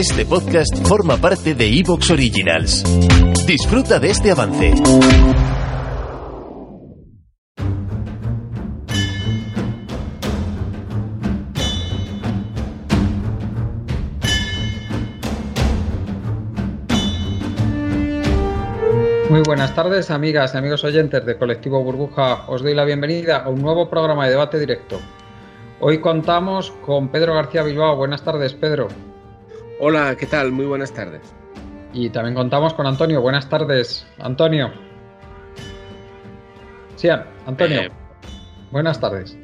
Este podcast forma parte de Evox Originals. Disfruta de este avance. Muy buenas tardes, amigas y amigos oyentes de Colectivo Burbuja. Os doy la bienvenida a un nuevo programa de debate directo. Hoy contamos con Pedro García Bilbao. Buenas tardes, Pedro. Hola, ¿qué tal? Muy buenas tardes. Y también contamos con Antonio. Buenas tardes, Antonio. Sí, Antonio. Eh, buenas tardes.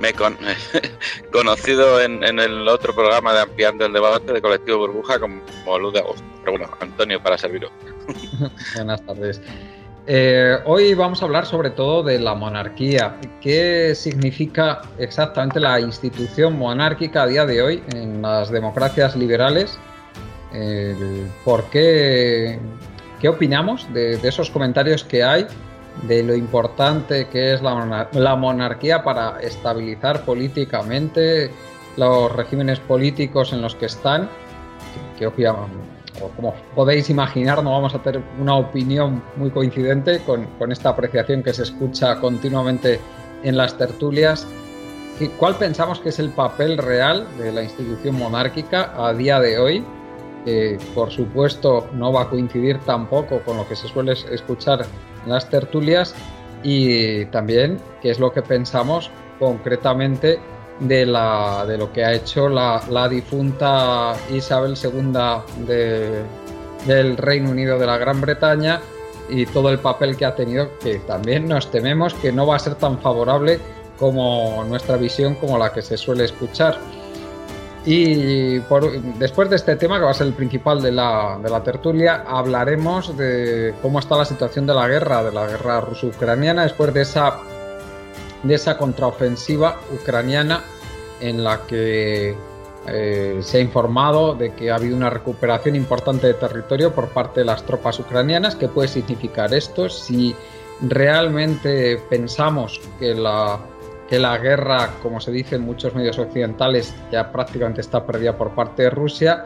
Me he con- conocido en, en el otro programa de Ampliando el Debate de Colectivo Burbuja como, como Luz de Agosto. Pero bueno, Antonio, para serviros. Buenas tardes. Eh, hoy vamos a hablar sobre todo de la monarquía. ¿Qué significa exactamente la institución monárquica a día de hoy en las democracias liberales? ¿Por qué? ¿Qué opinamos de, esos comentarios que hay? De lo importante que es la, la monarquía para estabilizar políticamente los regímenes políticos en los que están. Que obviamente como podéis imaginar, no vamos a tener una opinión muy coincidente con, con esta apreciación que se escucha continuamente en las tertulias. ¿Qué- ¿Cuál pensamos que es el papel real de la institución monárquica a día de hoy? Que por supuesto no va a coincidir tampoco con lo que se suele escuchar en las tertulias y también qué es lo que pensamos concretamente de, la, de lo que ha hecho la, la difunta Isabel II de- del Reino Unido de la Gran Bretaña y todo el papel que ha tenido, que también nos tememos que no va a ser tan favorable como nuestra visión, como la que se suele escuchar. Y después de este tema, que va a ser el principal de la, de la tertulia, hablaremos de cómo está la situación de la guerra, de la guerra ruso-ucraniana, después de esa de esa contraofensiva ucraniana en la que eh, se ha informado de que ha habido una recuperación importante de territorio por parte de las tropas ucranianas. ¿Qué puede significar esto? Si realmente pensamos que la, que la guerra, como se dice en muchos medios occidentales, ya prácticamente está perdida por parte de Rusia,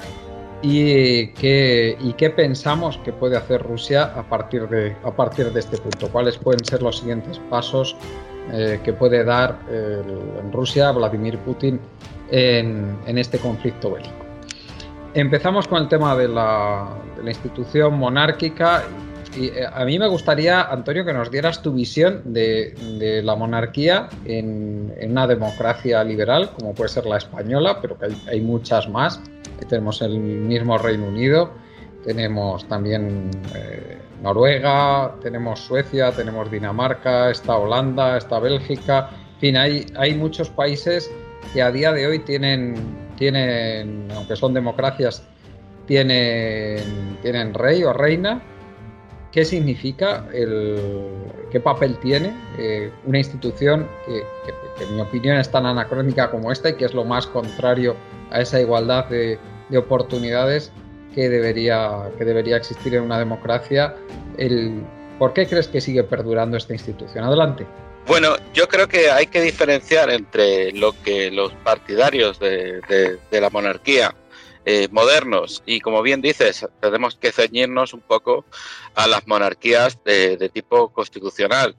y qué, y qué pensamos que puede hacer Rusia a partir de, a partir de este punto. ¿Cuáles pueden ser los siguientes pasos eh, que puede dar en Rusia Vladimir Putin en, este conflicto bélico? Empezamos con el tema de la, institución monárquica. Y eh, a mí me gustaría, Antonio, que nos dieras tu visión de, la monarquía en, una democracia liberal, como puede ser la española, pero que hay, muchas más. Tenemos el mismo Reino Unido, tenemos también eh, Noruega, tenemos Suecia, tenemos Dinamarca, está Holanda, está Bélgica. En fin, hay, hay muchos países que a día de hoy tienen, tienen aunque son democracias, tienen, tienen rey o reina. ¿Qué significa? El, ¿Qué papel tiene eh, una institución que, que, que, en mi opinión, es tan anacrónica como esta y que es lo más contrario a esa igualdad de, de oportunidades que debería, que debería existir en una democracia? El, ¿Por qué crees que sigue perdurando esta institución? Adelante. Bueno, yo creo que hay que diferenciar entre lo que los partidarios de, la monarquía eh, modernos y, como bien dices, tenemos que ceñirnos un poco a las monarquías de tipo constitucional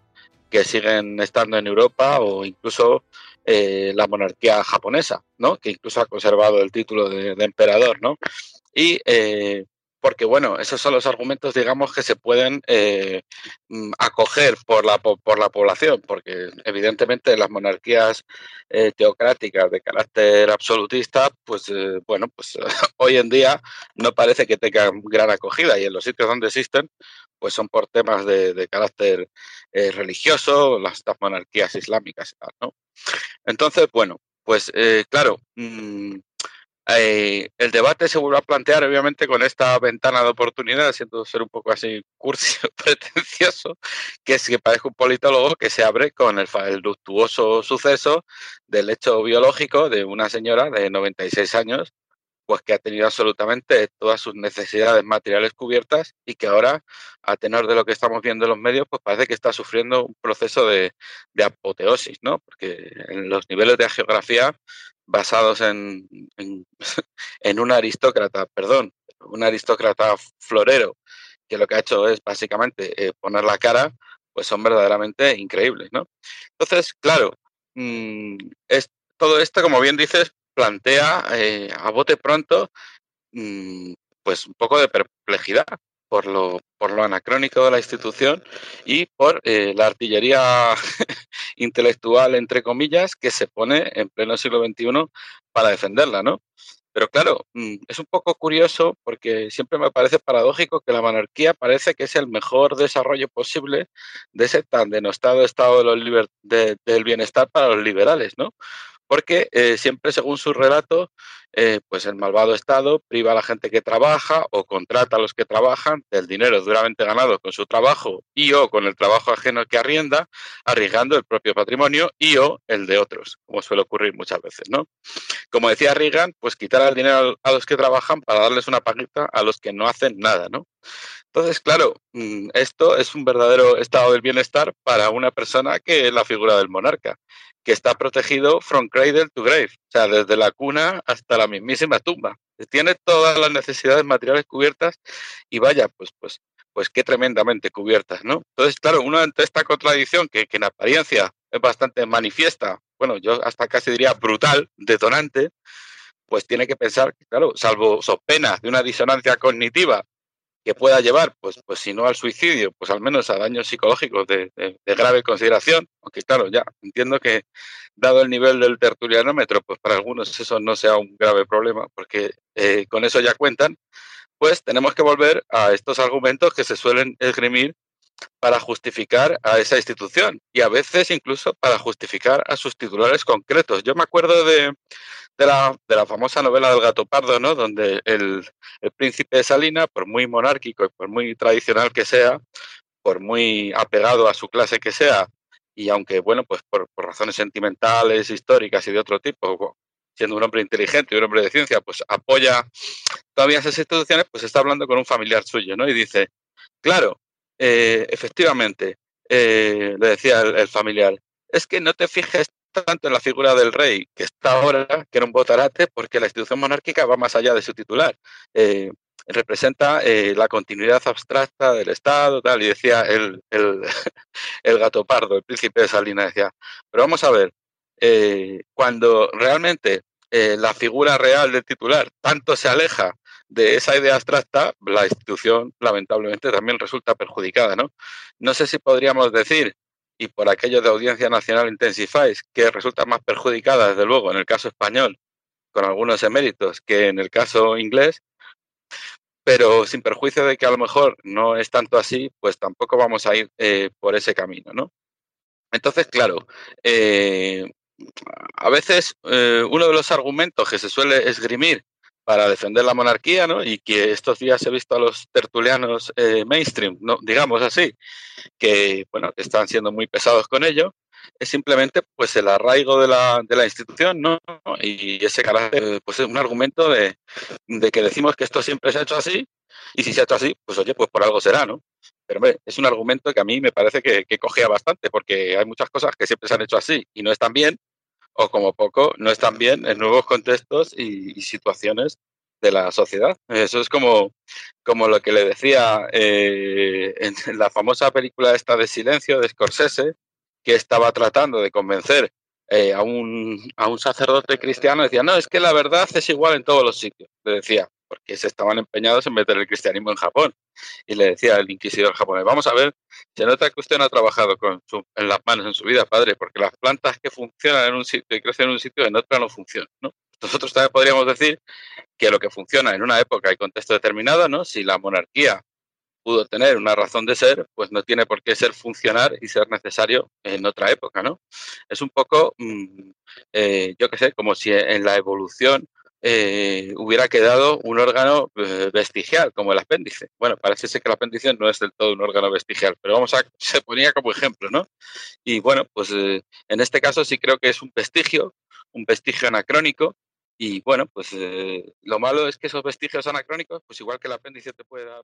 que siguen estando en Europa o incluso eh, la monarquía japonesa, ¿no? Que incluso ha conservado el título de, emperador, ¿no? Y eh, porque bueno, esos son los argumentos, digamos, que se pueden eh, acoger por la, por la población, porque evidentemente las monarquías teocráticas de carácter absolutista, pues bueno, pues hoy en día no parece que tengan gran acogida y en los sitios donde existen, pues son por temas de, carácter eh, religioso, las, monarquías islámicas y tal, ¿no? Entonces, bueno, pues claro, mmm, Eh, el debate se vuelve a plantear, obviamente, con esta ventana de oportunidad, siendo ser un poco así cursi pretencioso, que es que parece un politólogo que se abre con el, el luctuoso suceso del hecho biológico de una señora de 96 años pues que ha tenido absolutamente todas sus necesidades materiales cubiertas y que ahora, a tenor de lo que estamos viendo en los medios, pues parece que está sufriendo un proceso de, apoteosis, ¿no? Porque en los niveles de geografía basados en, en, un aristócrata, perdón, un aristócrata florero, que lo que ha hecho es básicamente eh, poner la cara, pues son verdaderamente increíbles, ¿no? Entonces, claro, mm, es, todo esto, como bien dices, plantea eh, a bote pronto mm, pues un poco de perplejidad por lo, por lo anacrónico de la institución y por eh, la artillería intelectual, entre comillas, que se pone en pleno siglo XXI para defenderla, ¿no? Pero claro, mm, es un poco curioso porque siempre me parece paradójico que la monarquía parece que es el mejor desarrollo posible de ese tan denostado estado de los del bienestar para los liberales, ¿no? Porque eh, siempre, según su relato, eh, pues el malvado Estado priva a la gente que trabaja o contrata a los que trabajan del dinero duramente ganado con su trabajo y o con el trabajo ajeno que arrienda, arriesgando el propio patrimonio y o el de otros, como suele ocurrir muchas veces, ¿no? Como decía Reagan, pues quitar el dinero a los que trabajan para darles una paguita a los que no hacen nada, ¿no? Entonces, claro, mm, esto es un verdadero estado del bienestar para una persona que es la figura del monarca, que está protegido from cradle to grave, o sea, desde la cuna hasta la mismísima tumba. Tiene todas las necesidades materiales cubiertas y vaya, pues, pues, pues qué tremendamente cubiertas, ¿no? Entonces, claro, uno ante esta contradicción que, que en apariencia es bastante manifiesta, bueno, yo hasta casi diría brutal, detonante, pues tiene que pensar, claro, salvo so pena de una disonancia cognitiva que pueda llevar, pues, pues si no al suicidio, pues al menos a daños psicológicos de, grave consideración, aunque claro, ya entiendo que dado el nivel del tertulianómetro, pues para algunos eso no sea un grave problema, porque eh, con eso ya cuentan, pues tenemos que volver a estos argumentos que se suelen esgrimir para justificar a esa institución y a veces incluso para justificar a sus titulares concretos. Yo me acuerdo de, de la, de la famosa novela del gato pardo, ¿no? Donde el, el príncipe de Salina, por muy monárquico y por muy tradicional que sea, por muy apegado a su clase que sea, y aunque, bueno, pues por, por, razones sentimentales, históricas y de otro tipo, siendo un hombre inteligente y un hombre de ciencia, pues apoya todavía esas instituciones, pues está hablando con un familiar suyo, ¿no? Y dice, claro, eh, efectivamente, eh, le decía el, familiar, es que no te fijes tanto en la figura del rey, que está ahora, que era un botarate, porque la institución monárquica va más allá de su titular. Eh, representa la continuidad abstracta del Estado, tal, y decía el, el, el, gato pardo, el príncipe de Salina, decía, pero vamos a ver, cuando realmente la figura real del titular tanto se aleja de esa idea abstracta, la institución lamentablemente también resulta perjudicada, ¿no? No sé si podríamos decir y por aquello de Audiencia Nacional Intensifáis, que resulta más perjudicada, desde luego, en el caso español, con algunos eméritos, que en el caso inglés, pero sin perjuicio de que a lo mejor no es tanto así, pues tampoco vamos a ir eh, por ese camino, ¿no? Entonces, claro, eh, a veces eh, uno de los argumentos que se suele esgrimir para defender la monarquía, ¿no? Y que estos días he visto a los tertulianos eh, mainstream, ¿no? digamos así, que, bueno, están siendo muy pesados con ello, es simplemente pues el arraigo de la, de la institución, ¿no? Y ese carácter, pues es un argumento de, de, que decimos que esto siempre se ha hecho así, y si se ha hecho así, pues oye, pues por algo será, ¿no? Pero hombre, es un argumento que a mí me parece que, que cogea bastante, porque hay muchas cosas que siempre se han hecho así y no están bien, o como poco no están bien en nuevos contextos y, y situaciones de la sociedad. Eso es como, como lo que le decía eh, en la famosa película esta de Silencio de Scorsese, que estaba tratando de convencer eh, a, un, a un sacerdote cristiano, decía, no, es que la verdad es igual en todos los sitios, le decía, porque se estaban empeñados en meter el cristianismo en Japón. Y le decía el inquisidor japonés, vamos a ver, se nota que usted no ha trabajado con su, en las manos en su vida, padre, porque las plantas que funcionan en un sitio y crecen en un sitio, en otro no funcionan, ¿no? Nosotros también podríamos decir que lo que funciona en una época y contexto determinado, ¿no? Si la monarquía pudo tener una razón de ser, pues no tiene por qué ser funcionar y ser necesario en otra época, ¿no? Es un poco, mmm, eh, yo qué sé, como si en la evolución eh, hubiera quedado un órgano eh, vestigial, como el apéndice. Bueno, parece ser que el apéndice no es del todo un órgano vestigial, pero vamos a, se ponía como ejemplo, ¿no? Y bueno, pues eh, en este caso sí creo que es un vestigio, un vestigio anacrónico, y bueno, pues lo malo es que esos vestigios anacrónicos, pues igual que el apéndice te puede dar